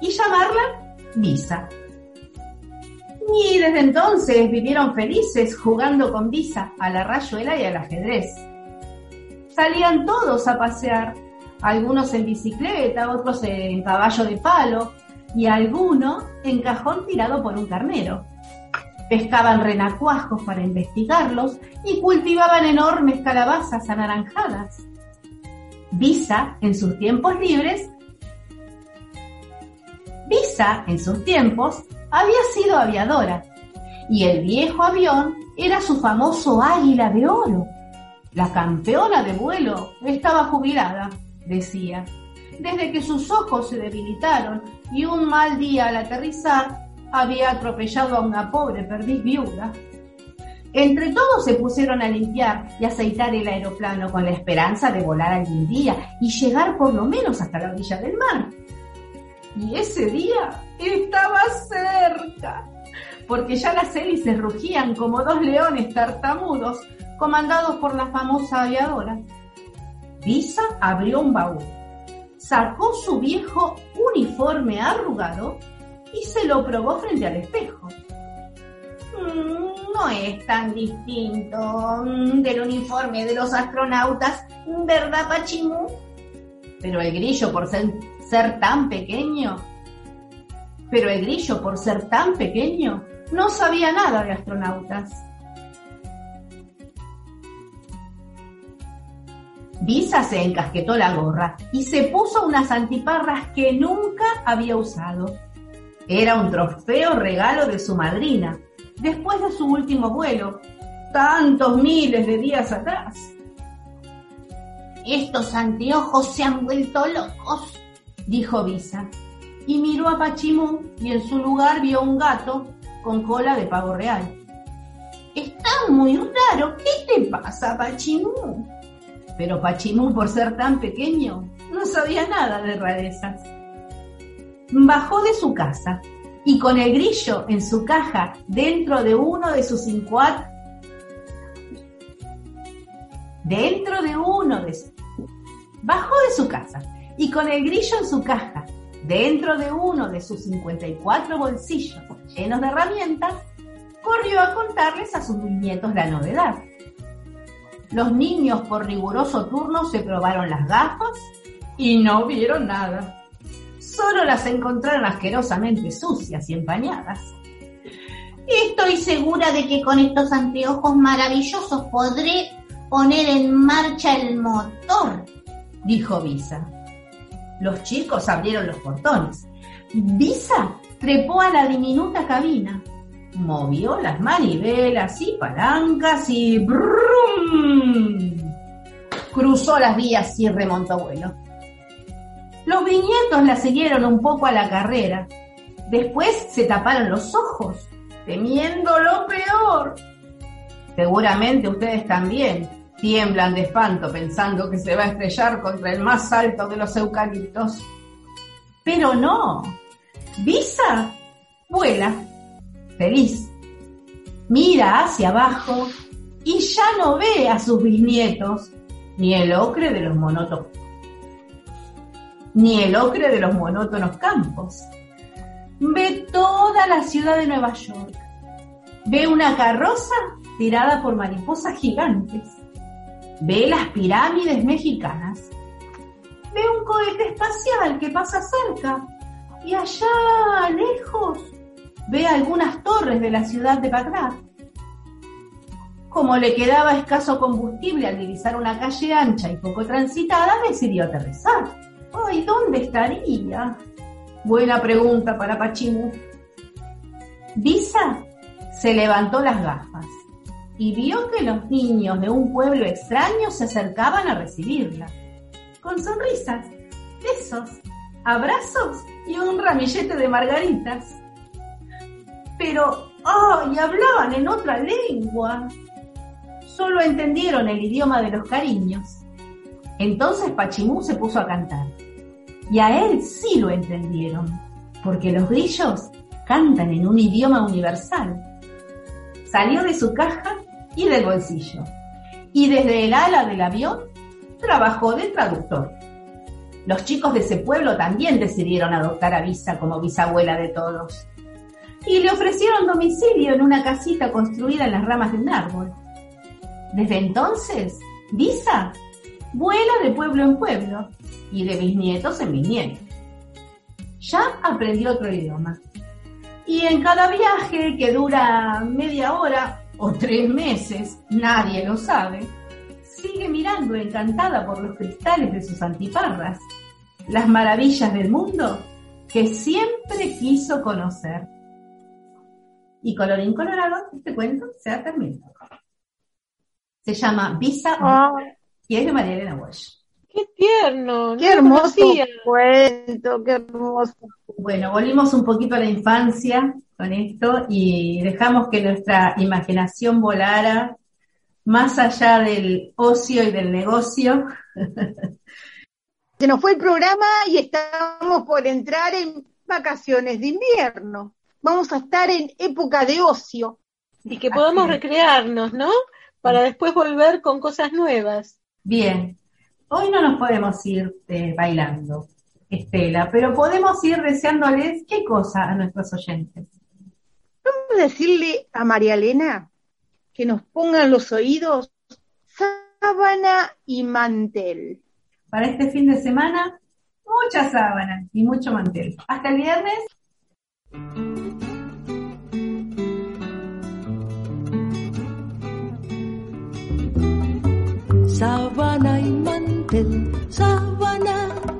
y llamarla Visa. Y desde entonces vivieron felices jugando con Visa a la rayuela y al ajedrez. Salían todos a pasear, algunos en bicicleta, otros en caballo de palo y alguno en cajón tirado por un carnero. Pescaban renacuajos para investigarlos y cultivaban enormes calabazas anaranjadas. Visa, en sus tiempos libres, Visa, en sus tiempos, había sido aviadora y el viejo avión era su famoso águila de oro. La campeona de vuelo estaba jubilada, decía, desde que sus ojos se debilitaron y un mal día al aterrizar había atropellado a una pobre perdiz viuda. Entre todos se pusieron a limpiar y aceitar el aeroplano con la esperanza de volar algún día y llegar por lo menos hasta la orilla del mar. Y ese día estaba cerca, porque ya las hélices rugían como dos leones tartamudos comandados por la famosa aviadora. Visa abrió un baúl, sacó su viejo uniforme arrugado y se lo probó frente al espejo. Mm, no es tan distinto mm, del uniforme de los astronautas, ¿verdad, Pachimú? Pero el grillo, por ser tan pequeño, Pero el grillo, por ser tan pequeño, no sabía nada de astronautas. Visa se encasquetó la gorra y se puso unas antiparras que nunca había usado. Era un trofeo regalo de su madrina, después de su último vuelo, tantos miles de días atrás. Estos anteojos se han vuelto locos, dijo Visa, y miró a Pachimú y en su lugar vio un gato con cola de pavo real. Está muy raro, ¿qué te pasa, Pachimú? Pero Pachimú, por ser tan pequeño, no sabía nada de rarezas. Bajó de su casa y con el grillo en su caja dentro de uno de sus cinco dentro de uno de sus... Bajó de su casa y con el grillo en su caja dentro de uno de sus 54 bolsillos llenos de herramientas, corrió a contarles a sus nietos la novedad. Los niños por riguroso turno se probaron las gafas y no vieron nada. Solo las encontraron asquerosamente sucias y empañadas. Estoy segura de que con estos anteojos maravillosos podré poner en marcha el motor, dijo Visa. Los chicos abrieron los portones. Visa trepó a la diminuta cabina, movió las manivelas y palancas y ¡brum! cruzó las vías y remontó vuelo. Los viñetos la siguieron un poco a la carrera. Después se taparon los ojos, temiendo lo peor. Seguramente ustedes también tiemblan de espanto pensando que se va a estrellar contra el más alto de los eucaliptos. Pero no, Visa vuela, feliz. Mira hacia abajo y ya no ve a sus bisnietos, ni el ocre de los monótonos, ni el ocre de los monótonos campos. Ve toda la ciudad de Nueva York. Ve una carroza tirada por mariposas gigantes. Ve las pirámides mexicanas. Ve un cohete espacial que pasa cerca y allá lejos ve algunas torres de la ciudad de Bagdad. Como le quedaba escaso combustible al divisar una calle ancha y poco transitada, decidió aterrizar. ¡Ay, dónde estaría! Buena pregunta para Pachimú. Visa se levantó las gafas y vio que los niños de un pueblo extraño se acercaban a recibirla, con sonrisas, besos, abrazos y un ramillete de margaritas. Pero, ¡ay! hablaban en otra lengua. Solo entendieron el idioma de los cariños. Entonces Pachimú se puso a cantar. Y a él sí lo entendieron, porque los grillos cantan en un idioma universal. Salió de su caja y del bolsillo. Y desde el ala del avión trabajó de traductor. Los chicos de ese pueblo también decidieron adoptar a Visa como bisabuela de todos. Y le ofrecieron domicilio en una casita construida en las ramas de un árbol. Desde entonces, Visa vuela de pueblo en pueblo y de bisnietos en bisnietos. Ya aprendió otro idioma. Y en cada viaje que dura media hora o tres meses, nadie lo sabe, sigue mirando encantada por los cristales de sus antiparras, las maravillas del mundo que siempre quiso conocer. Y colorín colorado, este cuento se ha terminado. Se llama Visa Ah. y es de María Elena Walsh. Qué tierno. Qué no hermoso conocía. cuento, qué hermoso. Bueno, volvimos un poquito a la infancia con esto y dejamos que nuestra imaginación volara más allá del ocio y del negocio. Se nos fue el programa y estamos por entrar en vacaciones de invierno. Vamos a estar en época de ocio. Y que podamos Así recrearnos, ¿no? Para después volver con cosas nuevas. Bien, hoy no nos podemos ir eh, bailando, Estela, pero podemos ir deseándoles qué cosa a nuestros oyentes. Vamos a decirle a María Elena que nos pongan los oídos sábana y mantel. Para este fin de semana, mucha sábana y mucho mantel. Hasta el viernes Sábana y mantel, sábana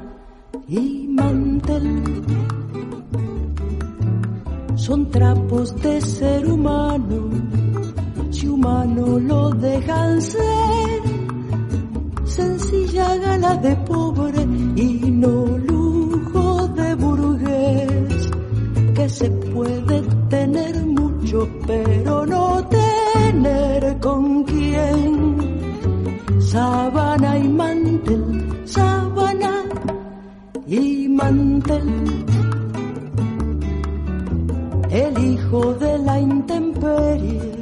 y mantel. Son trapos de ser humano, si humano lo dejan ser. Sencilla gala de pobre y no lujo de burgués. Que se puede tener mucho, pero no tener con quién sábana y mantel, mantel. El hijo de la intemperie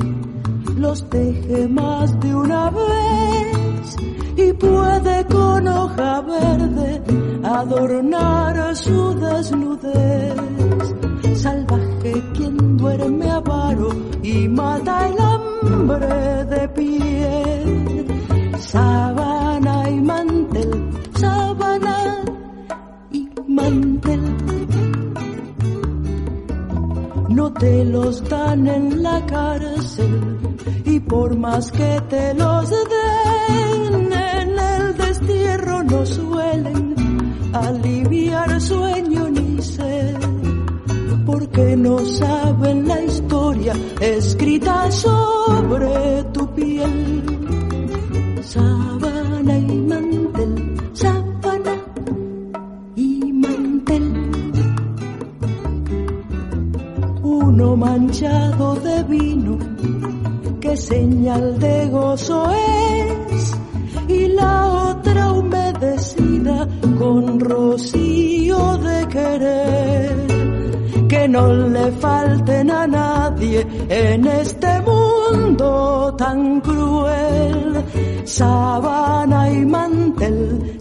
los teje más de una vez y puede con hoja verde adornar su desnudez. Salvaje quien duerme avaro y mata el hambre de piel te los dan en la cárcel y por más que te los den en el destierro no suelen aliviar sueño ni sed porque no saben la historia escrita sobre tu piel de vino, que señal de gozo es, y la otra humedecida con rocío de querer. Que no le falten a nadie en este mundo tan cruel sábana y mantel.